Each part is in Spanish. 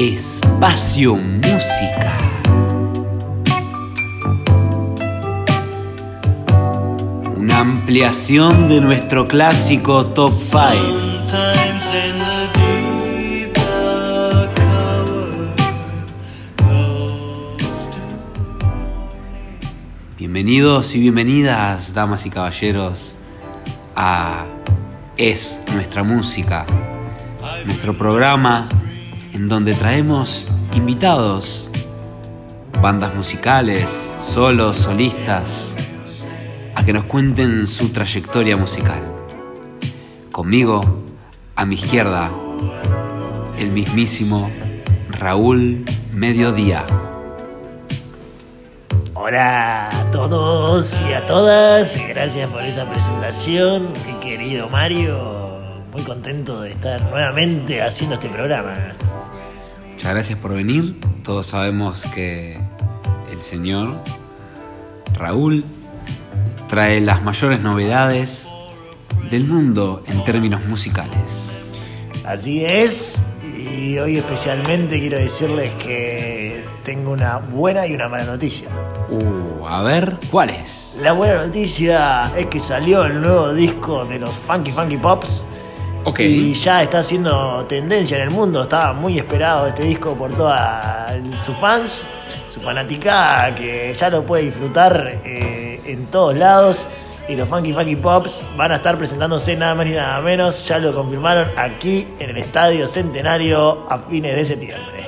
Espacio Música. Una ampliación de nuestro clásico Top 5. Bienvenidos y bienvenidas, damas y caballeros, a Es nuestra música, nuestro programa en donde traemos invitados, bandas musicales, solos, solistas, a que nos cuenten su trayectoria musical. Conmigo, a mi izquierda, el mismísimo Raúl Mediodía. Hola a todos y a todas, gracias por esa presentación, mi querido Mario. Muy contento de estar nuevamente haciendo este programa. Muchas gracias por venir. Todos sabemos que el señor Raúl trae las mayores novedades del mundo en términos musicales. Así es, y hoy especialmente quiero decirles que tengo una buena y una mala noticia. Uh, a ver, ¿cuál es? La buena noticia es que salió el nuevo disco de los Funky Funky Pops. Y ya está haciendo tendencia en el mundo. Estaba muy esperado este disco por todas sus fans, su fanática, que ya lo puede disfrutar eh, en todos lados. Y los Funky Funky Pops van a estar presentándose nada más ni nada menos. Ya lo confirmaron aquí en el Estadio Centenario a fines de septiembre.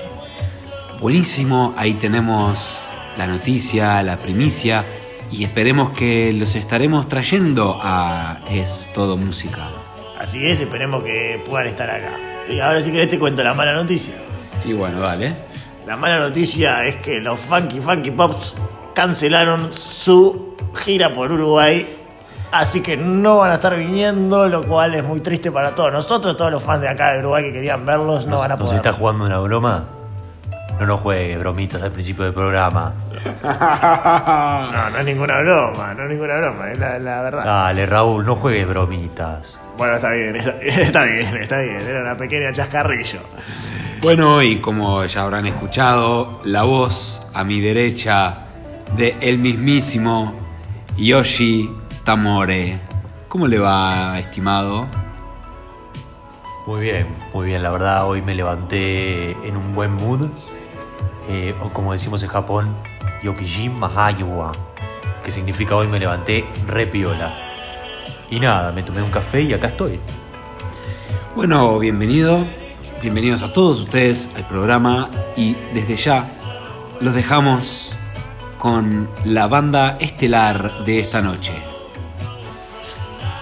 Buenísimo, ahí tenemos la noticia, la primicia y esperemos que los estaremos trayendo a Es Todo Música. Así es, esperemos que puedan estar acá. Y ahora si querés te cuento la mala noticia. Y bueno, dale. La mala noticia es que los Funky Funky Pops cancelaron su gira por Uruguay. Así que no van a estar viniendo, lo cual es muy triste para todos nosotros, todos los fans de acá de Uruguay que querían verlos, no van a ¿Nos poder. está jugando una broma? No nos juegue bromitas al principio del programa. No, no es ninguna broma, no es ninguna broma, es la, la verdad. Dale, Raúl, no juegues bromitas. Bueno, está bien, está, está bien, está bien, era una pequeña chascarrillo. Bueno, y como ya habrán escuchado, la voz a mi derecha de el mismísimo Yoshi Tamore. ¿Cómo le va, estimado? Muy bien, muy bien. La verdad, hoy me levanté en un buen mood. Eh, o como decimos en Japón, Yokijin Mahayuwa. Que significa hoy me levanté re piola. Y nada, me tomé un café y acá estoy. Bueno, bienvenido, bienvenidos a todos ustedes al programa y desde ya los dejamos con la banda estelar de esta noche.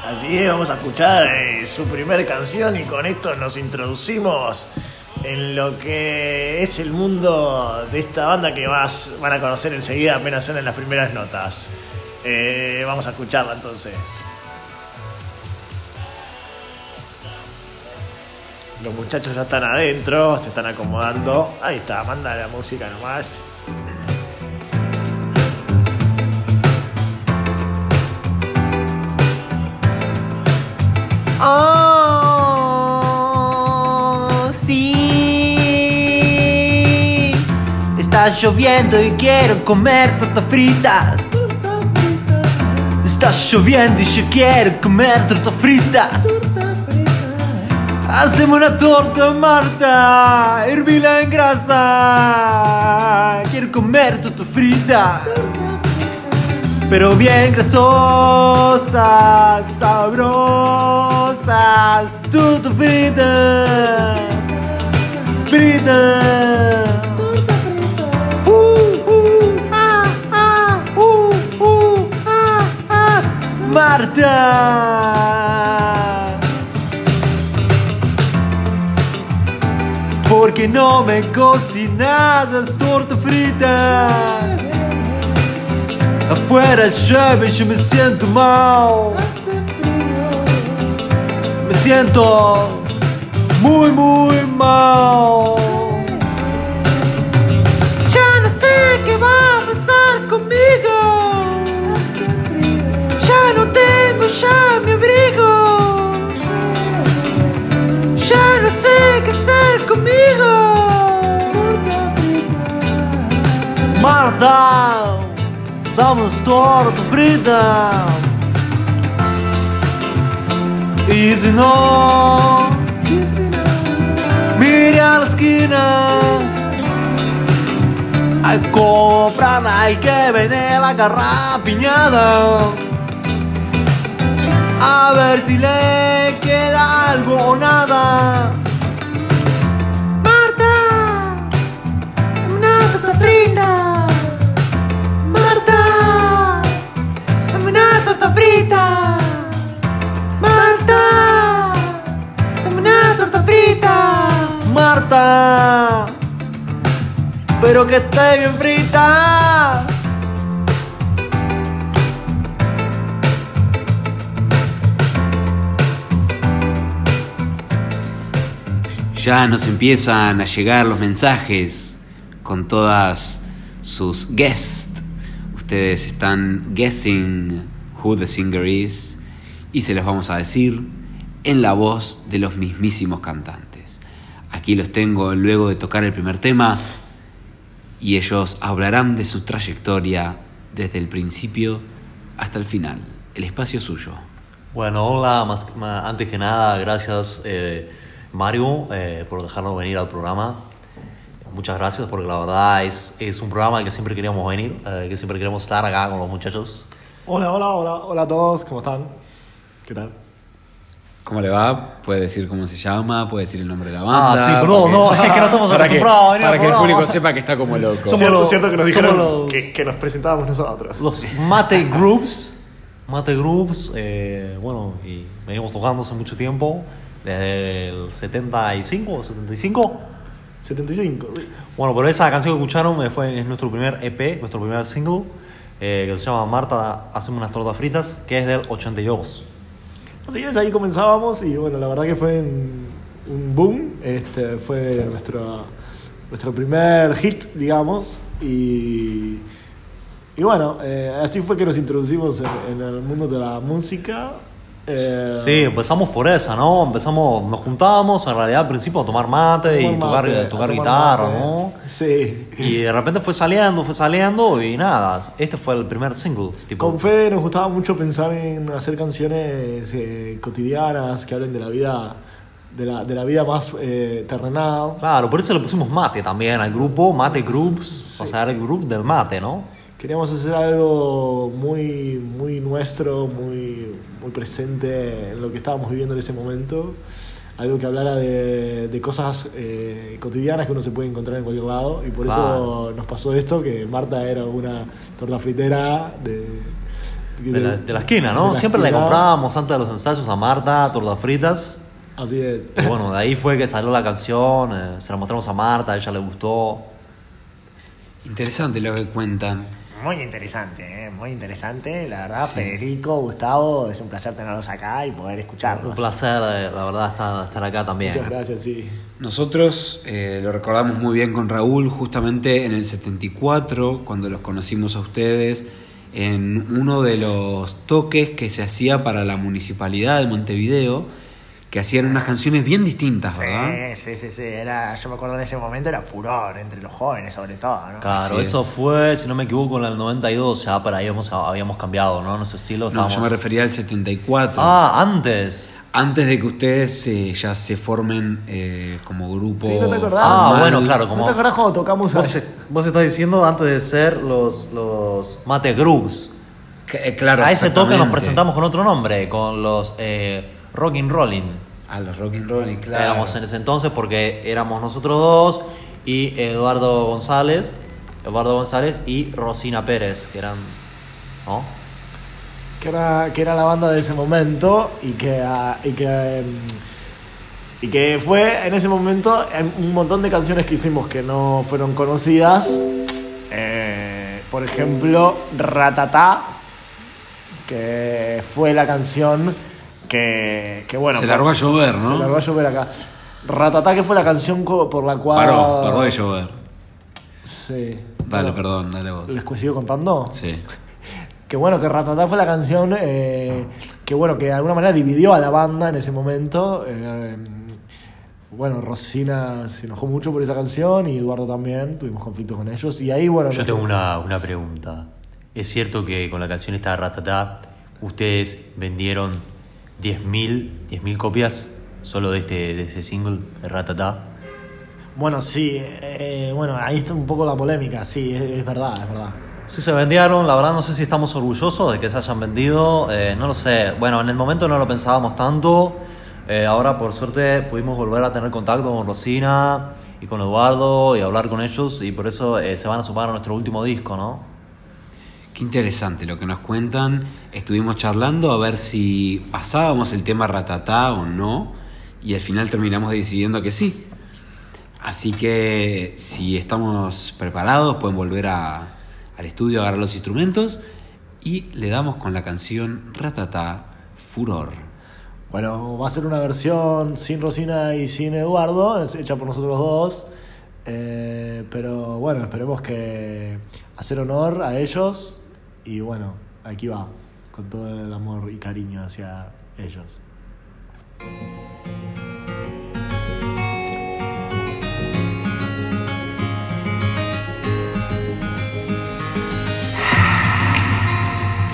Así es, vamos a escuchar eh, su primer canción y con esto nos introducimos en lo que es el mundo de esta banda que vas, van a conocer enseguida apenas suenan las primeras notas. Eh, vamos a escucharla entonces. Los muchachos ya están adentro, se están acomodando. Ahí está, manda la música nomás. Oh, Está lloviendo y quiero comer tortas fritas. Está lloviendo y yo quiero comer tortas fritas. Hacemos una torta, Marta. Hervila en grasa. Quiero comer tortas fritas pero bien grasosas, sabrosas, tudo frita, frita. Porque no me cocinas torta frita. Afuera llueve y yo me siento mal. Me siento muy, muy mal. já me abrigo. Já não sei o que ser comigo. Mardal, dá-me um store de freedom. Easy no, mira a esquina. Ai, compra Nike, vende la garrapiñada. A ver si le queda algo o nada. Marta, una torta frita. Marta, dame una torta frita. Marta, dame una torta frita. Marta, pero que esté bien frita. Ya nos empiezan a llegar los mensajes con todas sus guests. Ustedes están guessing who the singer is y se los vamos a decir en la voz de los mismísimos cantantes. Aquí los tengo luego de tocar el primer tema y ellos hablarán de su trayectoria desde el principio hasta el final. El espacio es suyo. Bueno, hola, más- antes que nada, gracias eh, Mario eh, por dejarnos venir al programa. Muchas gracias porque la verdad es, es un programa que siempre queríamos venir, eh, que siempre queremos estar acá con los muchachos. Hola, hola, hola, hola a todos, ¿cómo están? ¿Qué tal? ¿Cómo le va? Puede decir cómo se llama, puede decir el nombre de la banda. Ah, sí, perdón, no, es que no estamos para que, para que el público sepa que está como loco. Somos los- cierto que nos dijeron los- que, que nos presentábamos nosotros. Los Mate Groups, Mate Groups, eh, bueno, y venimos tocando hace mucho tiempo, desde el 75 o 75. 75, sí. Bueno, pero esa canción que escucharon fue, es nuestro primer EP, nuestro primer single, eh, que se llama Marta, hacemos unas tortas fritas, que es del 82. Así es, ahí comenzábamos y bueno, la verdad que fue un, un boom. Este, fue nuestro, nuestro primer hit, digamos. Y, y bueno, eh, así fue que nos introducimos en, en el mundo de la música. Eh, Sí, empezamos por esa, ¿no? Empezamos, nos juntábamos en realidad al principio a tomar mate y tomar tocar, mate, tocar a tomar guitarra, mate. ¿no? Sí. Y de repente fue saliendo, fue saliendo y nada, este fue el primer single. Tipo, Con Fede nos gustaba mucho pensar en hacer canciones eh, cotidianas que hablen de la vida, de la, de la vida más eh, terrenal. Claro, por eso le pusimos mate también al grupo, Mate Groups, o sea, el grupo del mate, ¿no? Queríamos hacer algo muy, muy nuestro, muy, muy presente en lo que estábamos viviendo en ese momento. Algo que hablara de, de cosas eh, cotidianas que uno se puede encontrar en cualquier lado. Y por eso nos pasó esto, que Marta era una torta fritera de... De la, de la esquina, de ¿no? la Siempre le esquina. comprábamos antes de los ensayos a Marta, tortas fritas. Así es. Y bueno, de ahí fue que salió la canción, eh, se la mostramos a Marta, a ella le gustó. Interesante lo que cuentan. Muy interesante, ¿eh? muy interesante. La verdad, Sí. Federico, Gustavo, es un placer tenerlos acá y poder escucharlos. Un placer, eh, la verdad, estar, estar acá también. Muchas gracias, sí. Nosotros eh, lo recordamos muy bien con Raúl, justamente en el 74, cuando los conocimos a ustedes, en uno de los toques que se hacía para la municipalidad de Montevideo, que hacían unas canciones bien distintas, ¿verdad? Sí, sí, sí, sí. Era, yo me acuerdo en ese momento era furor entre los jóvenes, sobre todo, ¿no? Claro, Así eso es. fue, si no me equivoco, en el 92, ya para ahí habíamos, habíamos cambiado, ¿no? Nuestro estilo. No, estábamos- yo me refería al 74. Ah, antes. Antes de que ustedes eh, ya se formen eh, como grupo. Sí, ¿no te acordás? Ah, bueno, claro, como... ¿No te acordás cuando tocamos Vos, a- vos estás diciendo antes de ser los, los Mate Groups. Que, eh, claro, a ese toque nos presentamos con otro nombre, con los eh, Rockin' Rolling. A los Rock and Roll, claro. Éramos en ese entonces porque éramos nosotros dos y Eduardo González, Eduardo González y Rosina Pérez, que eran, ¿no? que era, que era la banda de ese momento y que, ah, y que, mm, y que fue en ese momento en un montón de canciones que hicimos que no fueron conocidas. Eh, por ejemplo, Ratatá, que fue la canción que, que bueno... Se largó a llover, ¿no? Se largó a llover acá. Ratatá, que fue la canción por la cual... Paró, paró de llover. Sí. Dale, perdón, dale vos. ¿Les sigo contando? Sí. Que bueno, que Ratatá fue la canción eh, que bueno, que de alguna manera dividió a la banda en ese momento. eh, bueno, Rosina se enojó mucho por esa canción y Eduardo también, tuvimos conflictos con ellos. Y ahí, bueno. Yo tengo una, una pregunta. ¿Es cierto que con la canción esta de Ratatá ustedes vendieron 10.000 10.000 copias solo de, este, de ese single de Ratatá? Bueno, sí, eh, bueno, ahí está un poco la polémica, sí, es, es verdad, es verdad. Sí se vendieron, la verdad no sé si estamos orgullosos de que se hayan vendido, eh, no lo sé. Bueno, en el momento no lo pensábamos tanto, eh, ahora por suerte pudimos volver a tener contacto con Rosina y con Eduardo y hablar con ellos y por eso eh, se van a sumar a nuestro último disco, ¿no? Qué interesante lo que nos cuentan. Estuvimos charlando a ver si pasábamos el tema ratatá o no. Y al final terminamos decidiendo que sí. Así que si estamos preparados, pueden volver a- al estudio a agarrar los instrumentos. Y le damos con la canción Ratatá Furor. Bueno, va a ser una versión sin Rosina y sin Eduardo, hecha por nosotros dos. eh, pero bueno, esperemos que hacer honor a ellos. Y bueno, aquí va, con todo el amor y cariño hacia ellos.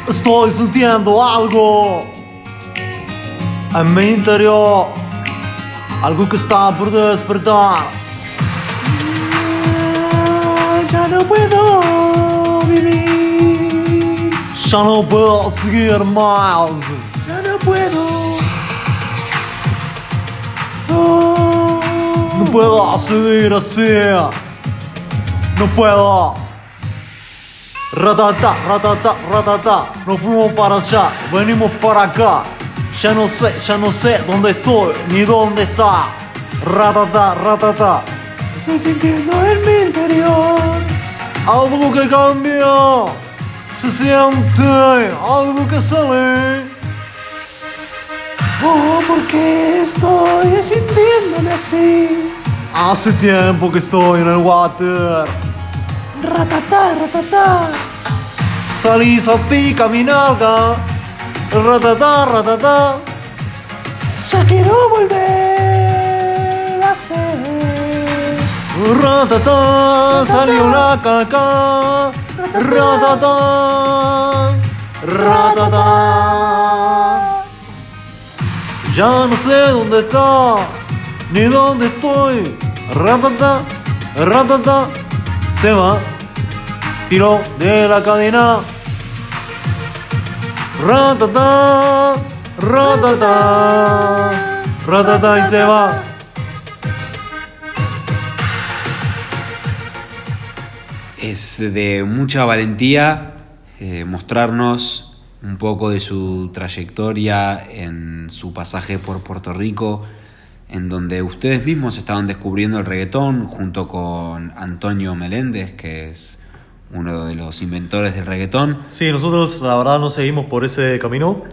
Estoy sintiendo algo en mi interior, algo que está por despertar. Ya no puedo vivir, Ya no puedo seguir más. ya no puedo. No puedo seguir así. No puedo. Ratata, ratata, ratata. Nos fuimos para allá, venimos para acá. Ya no sé, ya no sé dónde estoy ni dónde está. Ratata, ratata. Estoy sintiendo en mi interior. Algo que cambia. Se siente algo que sale. Oh, porque estoy sintiéndome así. Hace tiempo que estoy en el water. Ratatá, ratatá. Salí, salpica mi nalga. Ratata, ratata. Ya quiero volver a ser. Ratata, salió la caca. Ratata, ratata. Ya no sé dónde está, ni dónde estoy. Ratata, ratata, se va. Tiró de la cadena. Ratata, ratata, ratata y se va. Es de mucha valentía eh, mostrarnos un poco de su trayectoria en su pasaje por Puerto Rico, en donde ustedes mismos estaban descubriendo el reggaetón junto con Antonio Meléndez, que es uno de los inventores del reggaetón. Sí, nosotros la verdad no seguimos por ese camino.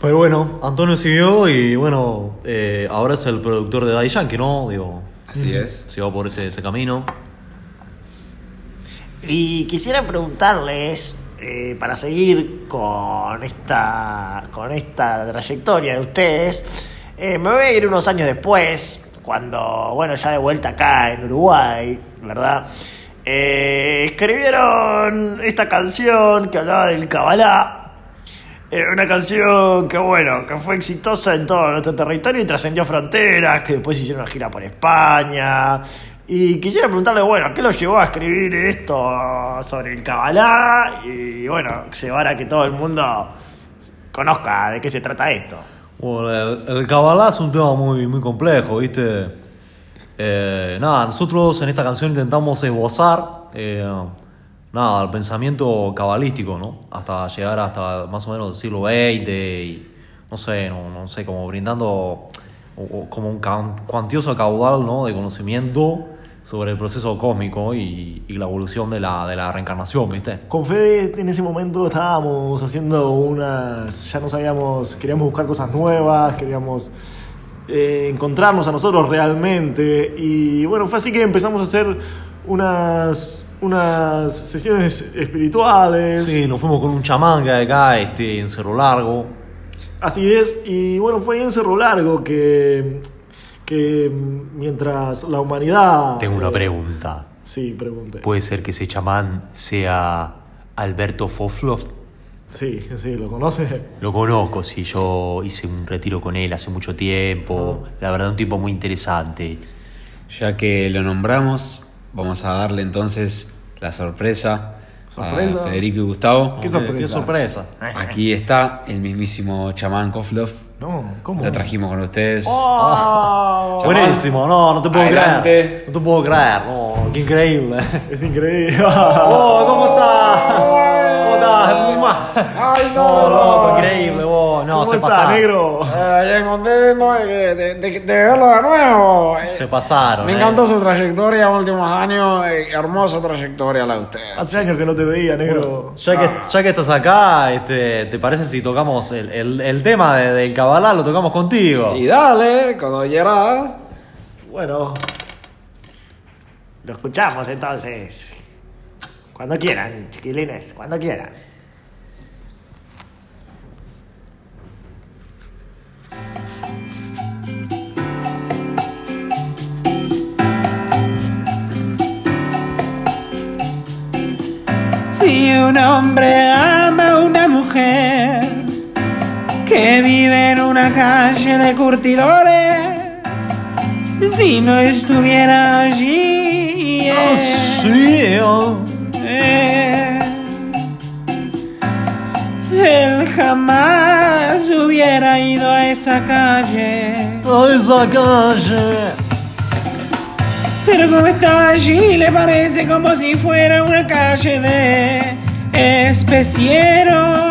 Pero bueno, Antonio siguió y bueno, eh, ahora es el productor de Daddy Yankee, ¿no? Digo, Así es. siguió por ese, ese camino. Y quisiera preguntarles, eh, para seguir con esta, con esta trayectoria de ustedes, eh, me voy a ir unos años después, cuando, bueno, ya de vuelta acá en Uruguay, ¿verdad? Eh, escribieron esta canción que hablaba del Kabbalah. Eh, una canción que, bueno, que fue exitosa en todo nuestro territorio y trascendió fronteras, que después hicieron una gira por España. Y quisiera preguntarle, bueno, ¿qué lo llevó a escribir esto sobre el Kabbalah? Y, bueno, llevar a que todo el mundo conozca de qué se trata esto. Bueno, el, el Kabbalah es un tema muy, muy complejo, ¿viste? Eh, nada, nosotros en esta canción intentamos esbozar eh, nada, el pensamiento cabalístico, ¿no? Hasta llegar hasta más o menos el siglo XX y no sé, no, no sé, como brindando como un cuantioso caudal, ¿no? De conocimiento sobre el proceso cósmico y, y la evolución de la, de la reencarnación, ¿viste? Con Fede en ese momento estábamos haciendo unas. Ya no sabíamos, queríamos buscar cosas nuevas, queríamos eh, encontrarnos a nosotros realmente. Y bueno, fue así que empezamos a hacer unas, unas sesiones espirituales. Sí, nos fuimos con un chamán que acá, este, en Cerro Largo. Así es, y bueno, fue ahí en Cerro Largo que, que mientras la humanidad... Tengo una eh, pregunta. Sí, pregunte. ¿Puede ser que ese chamán sea Alberto Foflov? Sí, sí, ¿lo conoce? Lo conozco, sí, yo hice un retiro con él hace mucho tiempo. La verdad, un tipo muy interesante. Ya que lo nombramos, vamos a darle entonces la sorpresa Sorpresa. a Federico y Gustavo. ¿Qué sorpresa? Qué sorpresa. Aquí está el mismísimo chamán Koflov. No, ¿cómo? Lo trajimos con ustedes. ¡Oh! Buenísimo, no, no te puedo Adelante. creer. No te puedo creer, no, qué increíble. Es increíble. Oh, ¿cómo estás? Ay, no. Oh, loco, increíble, vos. No, ¿Cómo se pasaron. negro? bien contento de, de, de- de verlo de nuevo. Eh, Se pasaron. Me eh. encantó su trayectoria en últimos años. eh, hermosa trayectoria la de usted. Hace años que no te veía, negro. Ya que, ya que estás acá, este, ¿te parece si tocamos el, el, el tema de- del Kabbalah? Lo tocamos contigo. Y dale, cuando quieras. Bueno. Lo escuchamos entonces. Cuando quieran, chiquilines, cuando quieran. Si un hombre ama a una mujer que vive en una calle de curtidores, si no estuviera allí, eh, Sí, oh. eh, él jamás hubiera ido a esa calle. a esa calle. Pero como está allí, le parece como si fuera una calle de especieros.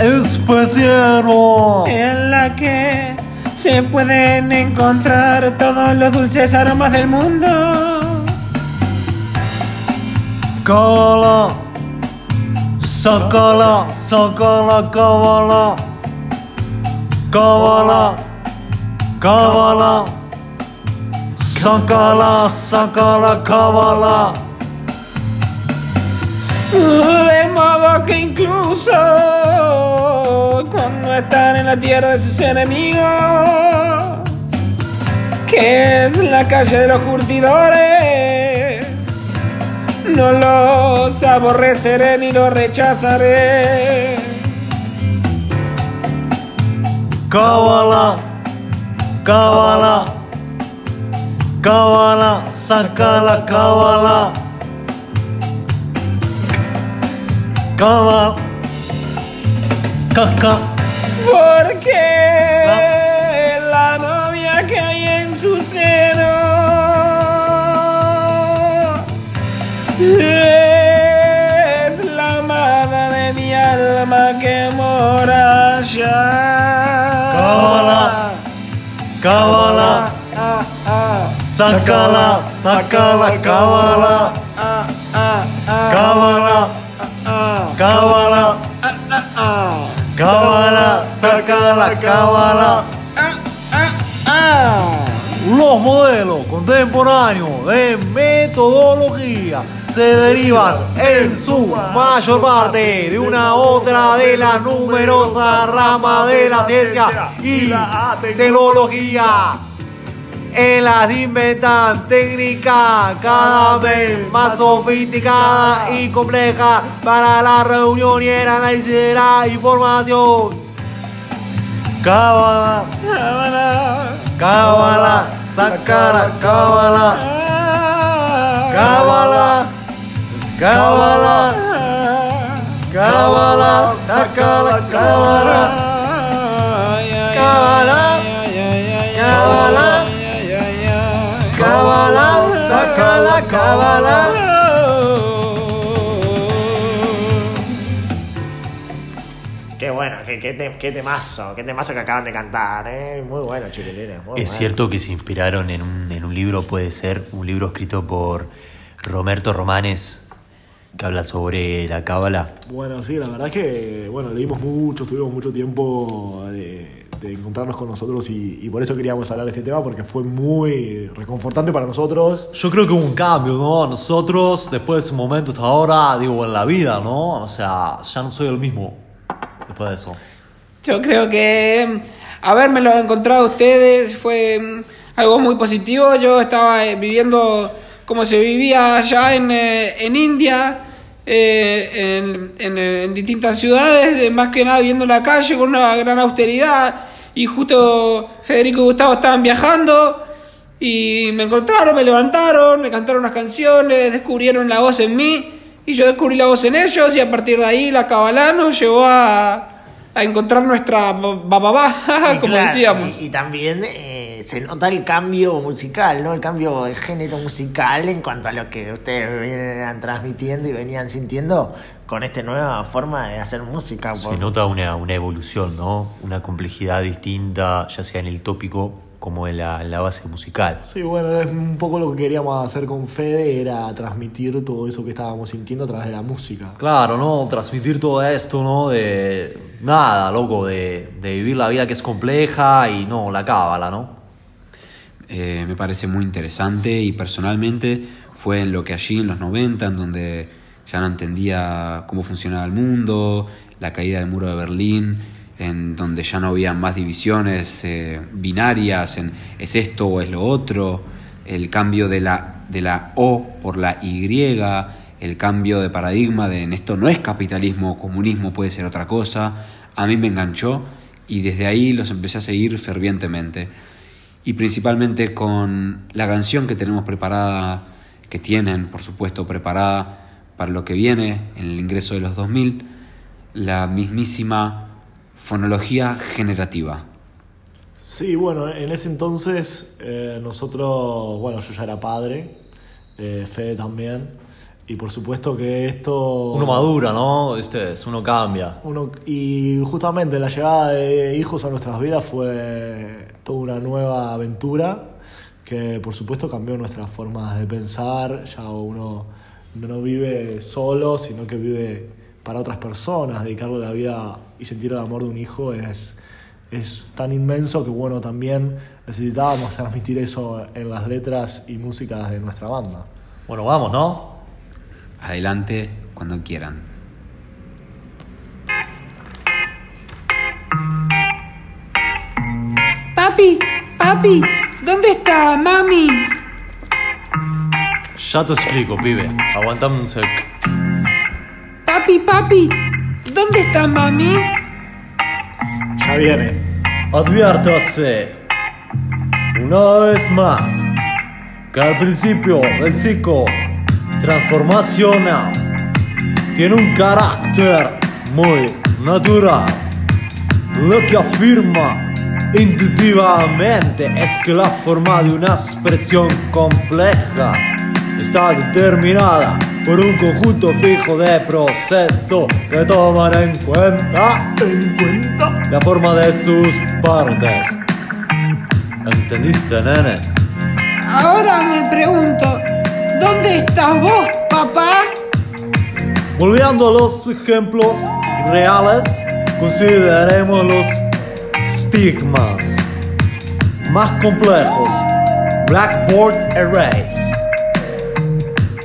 Especiero. en la que se pueden encontrar todos los dulces aromas del mundo. Kabbalah. Sakala, sakala, Kabbalah. Kabbalah. Kabbalah. Sakala, sakala, Kabbalah. Modo que incluso cuando están en la tierra de sus enemigos, que es la calle de los curtidores, no los aborreceré ni los rechazaré. Kabbalah. Kabbalah. Kabbalah, sakala, Kabbalah. Kabbalah. Kaka. Porque la novia que hay en su seno es la amada de mi alma que mora allá. Kabbalah. Kabbalah. Sakala, sakala, Kabbalah. Kabbalah. Kabbalah. Kabbalah, sakala, Kabbalah. Los modelos contemporáneos de metodología se derivan en su mayor parte de una otra de las numerosas ramas de la ciencia y tecnología. En las inventan técnicas cada vez más sofisticadas y complejas para la reunión y el análisis de la información. Cábala, cábala, sácala, cábala, cábala, cábala, cábala, cábala, cábala, cábala, cábala, Qué bueno, qué, qué, te- qué temazo, qué temazo que acaban de cantar, ¿eh? Muy bueno, chiquilines. muy Es bueno. cierto que se inspiraron en un, en un libro, puede ser, un libro escrito por Roberto Romanes, que habla sobre la cábala. Bueno, sí, la verdad es que, bueno, leímos mucho, tuvimos mucho tiempo de, de encontrarnos con nosotros y, y por eso queríamos hablar de este tema, porque fue muy reconfortante para nosotros. Yo creo que hubo un cambio, ¿no? Nosotros, después de ese momento hasta ahora, digo, en la vida, ¿no? O sea, ya no soy el mismo después de eso. Yo creo que mm, habérmelo encontrado a ustedes fue mm, algo muy positivo. Yo estaba eh, viviendo como se vivía allá en, eh, en India, eh, en, en, en distintas ciudades, más que nada viviendo en la calle con una gran austeridad. Y justo Federico y Gustavo estaban viajando y me encontraron, me levantaron, me cantaron unas canciones, descubrieron la voz en mí y yo descubrí la voz en ellos y a partir de ahí la Kabbalah nos llevó a, a encontrar nuestra bababá, como claro, decíamos. Y, y también eh, se nota el cambio musical, ¿no? El cambio de género musical en cuanto a lo que ustedes venían transmitiendo y venían sintiendo con esta nueva forma de hacer música. Se nota una, una evolución, ¿no? Una complejidad distinta, ya sea en el tópico como en la, en la base musical. Sí, bueno, es un poco lo que queríamos hacer con Fede, era transmitir todo eso que estábamos sintiendo a través de la música. Claro, ¿no? Transmitir todo esto, ¿no? De nada, loco, de, de vivir la vida que es compleja y no, la cábala, ¿no? Eh, me parece muy interesante y personalmente fue en lo que allí en los 90, en donde ya no entendía cómo funcionaba el mundo, la caída del muro de Berlín, en donde ya no había más divisiones eh, binarias, en es esto o es lo otro, el cambio de la, de la O por la Y, el cambio de paradigma de en esto no es capitalismo o comunismo, puede ser otra cosa, a mí me enganchó y desde ahí los empecé a seguir fervientemente. Y principalmente con la canción que tenemos preparada, que tienen, por supuesto, preparada para lo que viene en el ingreso de los 2000, la mismísima fonología generativa. Sí, bueno, en ese entonces eh, nosotros, bueno, yo ya era padre, eh, Fede también, y por supuesto que esto... Uno madura, ¿no? Este es, uno cambia. Uno- y justamente la llegada de hijos a nuestras vidas fue toda una nueva aventura que por supuesto cambió nuestras formas de pensar. Ya uno no vive solo, sino que vive para otras personas. Dedicarle la vida y sentir el amor de un hijo es, es tan inmenso que bueno, también necesitábamos transmitir eso en las letras y músicas de nuestra banda. Bueno, vamos, ¿no? Adelante cuando quieran. Papi, papi, ¿dónde está mami? Ya te explico, pibe. Aguantame un sec. Papi, papi, ¿dónde está mami? Ya viene. Adviértase una vez más que al principio del ciclo transformacional tiene un carácter muy natural. Lo que afirma intuitivamente es que la forma de una expresión compleja está determinada por un conjunto fijo de procesos que toman en cuenta, en cuenta la forma de sus partes. ¿Entendiste, nene? Ahora me pregunto, ¿dónde estás vos, papá? Volviendo a los ejemplos reales, consideremos los estigmas más complejos. Blackboard erase.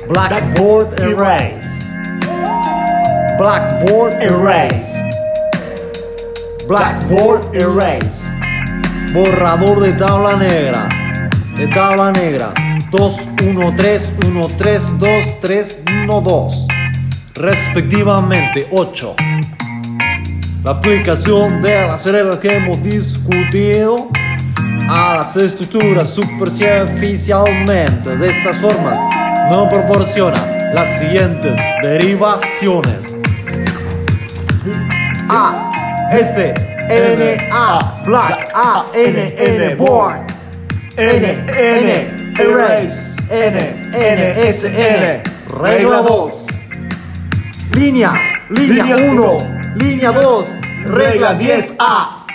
Blackboard erase. Blackboard erase. Blackboard erase. Borrador de tabla negra. De tabla negra. 2, 1, 3, 1, 3, 2, 3, 1, 2. Respectivamente 8. La aplicación de las reglas que hemos discutido a las estructuras superficialmente de estas formas no proporciona las siguientes derivaciones. A, S, N, A, black, A, N, N, board, N, N, erase, N, N, S, N, regla 2. Línea, línea 1, línea 2, regla 10A.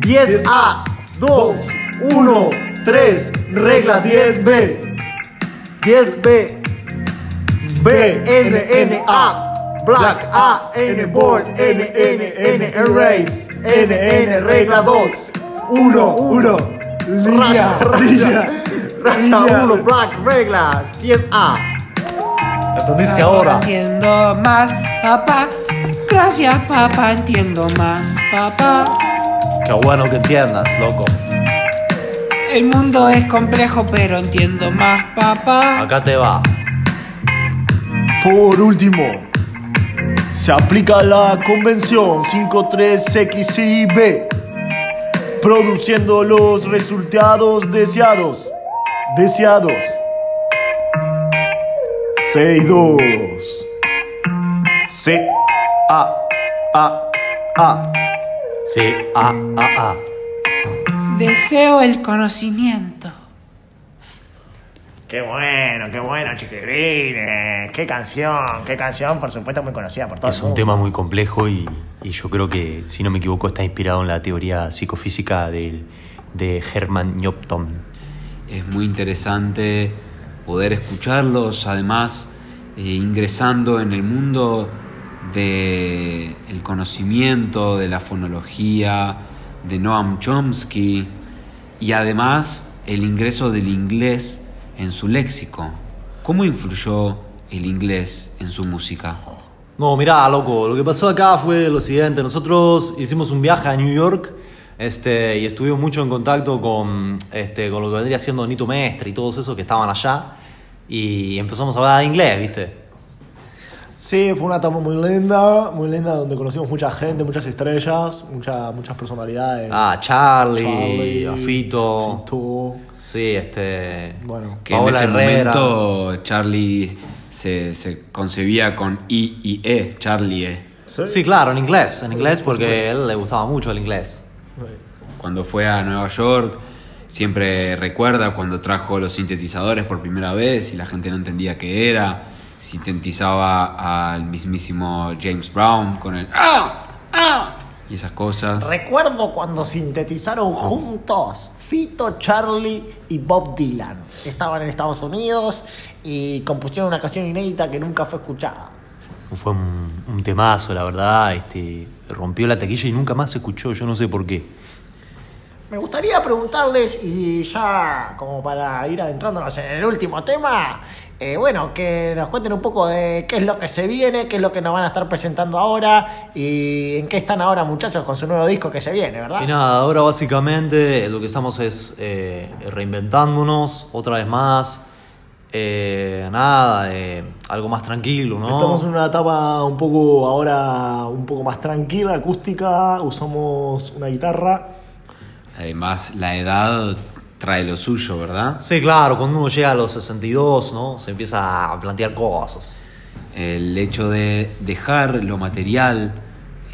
10A, 2, 1, 3, regla 10B. 10B, B, N, N, A, black, A, N, board, N, N, N, erase, N, N, regla 2, 1, 1, línea, línea, regla 1, black, regla 10A. ¿Entendiste ahora? Entiendo más, papá. Gracias, papá, entiendo más, papá. Qué bueno que entiendas, loco. El mundo es complejo, pero entiendo más, papá. Acá te va. Por último, se aplica la Convención 53XIB, produciendo los resultados deseados. Deseados. 6-2. C. A. A. A. C, A, A, A. Deseo el conocimiento. Qué bueno, qué bueno, chiquilines. Qué canción, qué canción, por supuesto, muy conocida por todos. Es un tema muy complejo y, y yo creo que, si no me equivoco, está inspirado en la teoría psicofísica del- de Hermann Newton. Es muy interesante poder escucharlos, además eh, ingresando en el mundo del el conocimiento, de la fonología, de Noam Chomsky y además el ingreso del inglés en su léxico. ¿Cómo influyó el inglés en su música? No, mirá, loco, lo que pasó acá fue lo siguiente. Nosotros hicimos un viaje a New York este, y estuvimos mucho en contacto con, este, con lo que vendría siendo Nito Mestre y todos esos que estaban allá. Y empezamos a hablar inglés, ¿viste? Sí, fue una etapa muy linda, muy linda, donde conocimos mucha gente, muchas estrellas, mucha- muchas personalidades. Ah, Charlie, Charlie, a Fito. Fito. Sí, este. Bueno, Que Paola en ese Herrera. momento Charlie se, se concebía con I y E, Charlie E. Sí, claro, en inglés, en inglés porque a él le gustaba mucho el inglés. Cuando fue a Nueva York, siempre recuerda cuando trajo los sintetizadores por primera vez y la gente no entendía qué era. Sintetizaba al mismísimo James Brown con el ¡Ah! ¡Ah! y esas cosas. Recuerdo cuando sintetizaron juntos Fito, Charlie y Bob Dylan. Estaban en Estados Unidos y compusieron una canción inédita que nunca fue escuchada. Fue un, un temazo, la verdad. Este, rompió la taquilla y nunca más se escuchó. Yo no sé por qué. Me gustaría preguntarles, y ya como para ir adentrándonos en el último tema, eh, bueno, que nos cuenten un poco de qué es lo que se viene, qué es lo que nos van a estar presentando ahora y en qué están ahora muchachos con su nuevo disco que se viene, ¿verdad? Y nada, ahora básicamente lo que estamos es eh, reinventándonos otra vez más. Eh, nada, eh, algo más tranquilo, ¿no? Estamos en una etapa un poco ahora un poco más tranquila, acústica, usamos una guitarra. Además, la edad trae lo suyo, ¿verdad? Sí, claro, cuando uno llega a los 62, ¿no? Se empieza a plantear cosas. El hecho de dejar lo material,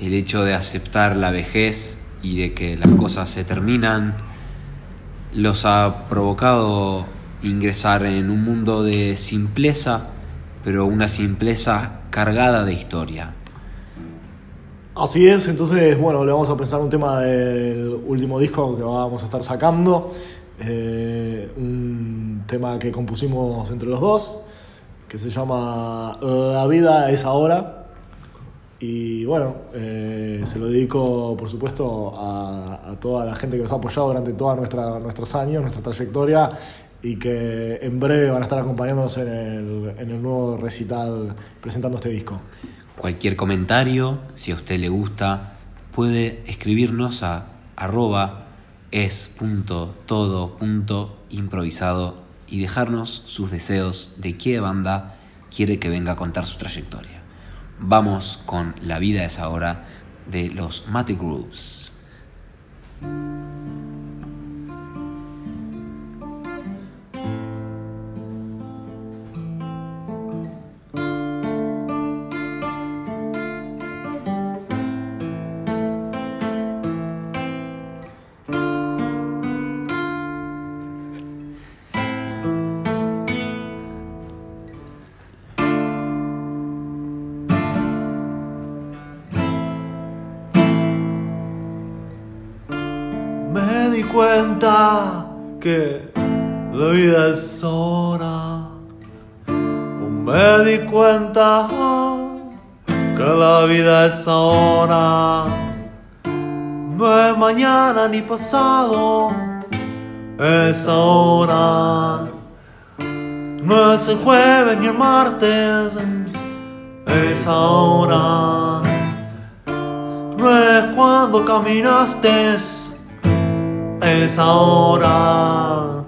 el hecho de aceptar la vejez y de que las cosas se terminan, los ha provocado ingresar en un mundo de simpleza, pero una simpleza cargada de historia. Así es, entonces, bueno, le vamos a pensar un tema del último disco que vamos a estar sacando. Eh, un tema que compusimos entre los dos, que se llama La vida es ahora. Y bueno, eh, se lo dedico, por supuesto, a, a toda la gente que nos ha apoyado durante todos nuestros años, nuestra trayectoria, y que en breve van a estar acompañándonos en el, en el nuevo recital presentando este disco. Cualquier comentario, si a usted le gusta, puede escribirnos a arroba es.todo.improvisado y dejarnos sus deseos de qué banda quiere que venga a contar su trayectoria. Vamos con La vida es ahora de los Mate Groups. Pasado, es ahora. No es el jueves ni el martes, es ahora. No es cuando caminaste, es ahora.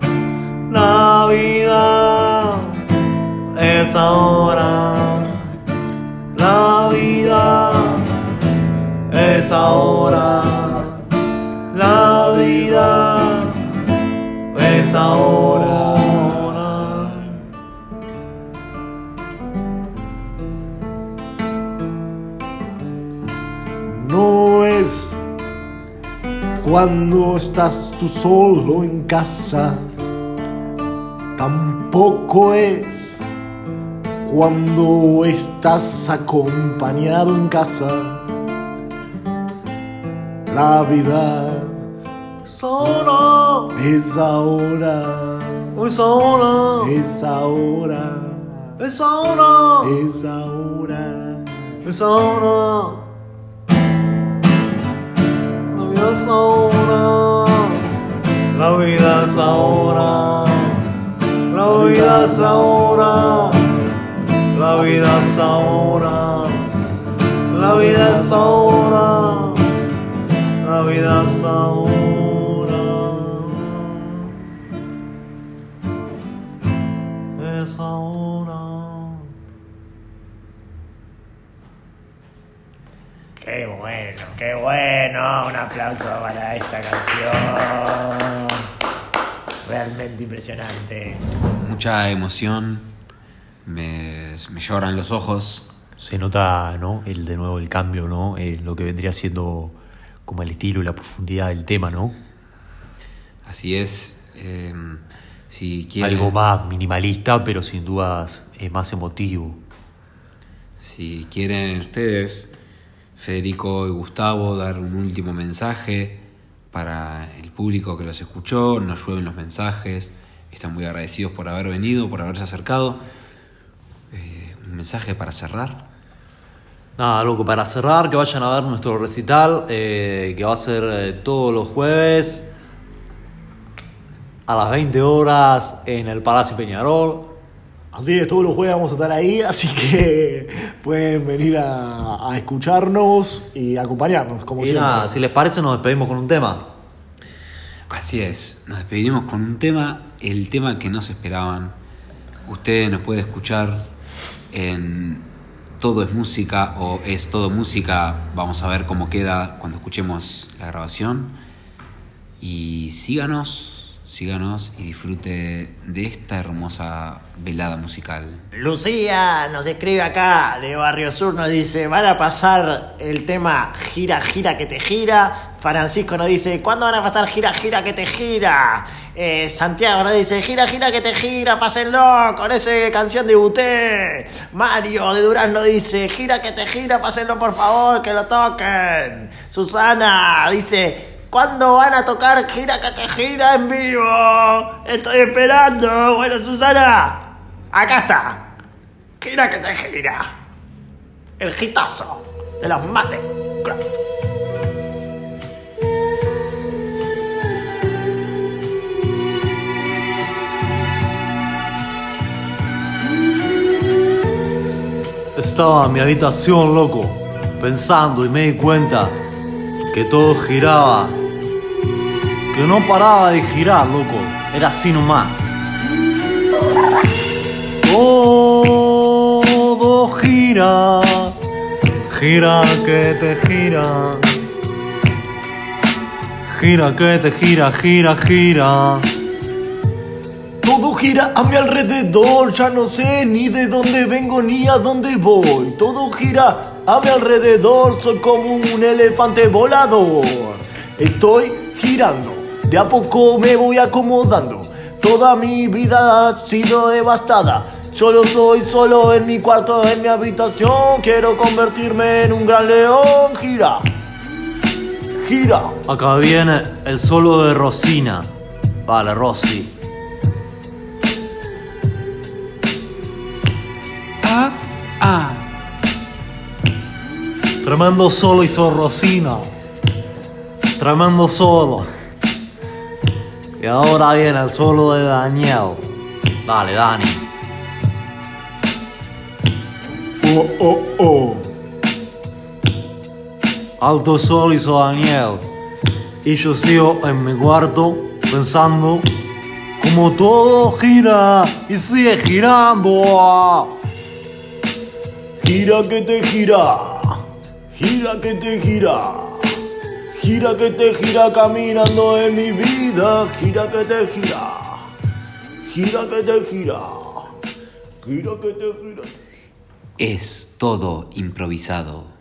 La vida es ahora. La vida es ahora. Ahora. No es cuando estás tú solo en casa. Tampoco es cuando estás acompañado en casa. La vida Es ahora. Es ahora, Es ahora. es ahora, Es ahora. es ahora. Es ahora. La vida es ahora. La vida es ahora. La vida es ahora. La vida es ahora. La vida es ahora. La vida es ahora. Qué bueno, qué bueno. Un aplauso para esta canción. Realmente impresionante. Mucha emoción, me, me lloran los ojos. Se nota, ¿no? El de nuevo el cambio, ¿no? Eh, lo que vendría siendo como el estilo y la profundidad del tema, ¿no? Así es. eh, si quieren, Algo más minimalista, pero sin dudas eh, más emotivo. Si quieren ustedes, Federico y Gustavo, dar un último mensaje para el público que los escuchó, nos llueven los mensajes, están muy agradecidos por haber venido, por haberse acercado. Eh, un mensaje para cerrar. Nada, loco, para cerrar, que vayan a ver nuestro recital, eh, que va a ser eh, todos los jueves a las 20 horas en el Palacio Peñarol. Así es, todos los jueves vamos a estar ahí, así que pueden venir a, a escucharnos y acompañarnos, como Y siempre. nada, si les parece, nos despedimos con un tema. Así es, nos despedimos con un tema, el tema que no se esperaban. Usted nos puede escuchar en Todo es música o es todo música. Vamos a ver cómo queda cuando escuchemos la grabación. Y síganos, síganos y disfrute de esta hermosa velada musical. Lucía nos escribe acá de Barrio Sur, nos dice, van a pasar el tema Gira, gira que te gira. Francisco nos dice, ¿cuándo van a pasar Gira, gira que te gira? Eh, Santiago nos dice, Gira, gira que te gira, pásenlo con esa canción de Buté. Mario de Durán nos dice, Gira que te gira, pásenlo por favor, que lo toquen. Susana dice, ¿Cuándo van a tocar Gira que te gira en vivo? Estoy esperando. Bueno, Susana, acá está. Gira que te gira. El hitazo de los mate. Craft. Estaba en mi habitación, loco, pensando y me di cuenta que todo giraba. Que no paraba de girar, loco. Era así nomás. Todo gira. Gira que te gira. Gira que te gira, gira, gira. Todo gira a mi alrededor, ya no sé ni de dónde vengo ni a dónde voy. Todo gira a mi alrededor, soy como un elefante volador. Estoy girando, de a poco me voy acomodando. Toda mi vida ha sido devastada. Solo soy solo en mi cuarto, en mi habitación. Quiero convertirme en un gran león. Gira, gira. Acá viene el solo de Rosina. Vale, Rosy. Ah, ah. Tremendo solo hizo Rosina. Tremendo solo. Y ahora viene el solo de Daniel. Dale, Dani. Oh, oh, oh. Alto solo hizo Daniel. Y yo sigo en mi cuarto pensando como todo gira y sigue girando. Gira que te gira, gira que te gira, gira que te gira caminando en mi vida, gira que te gira, gira que te gira, gira que te gira. Es todo improvisado.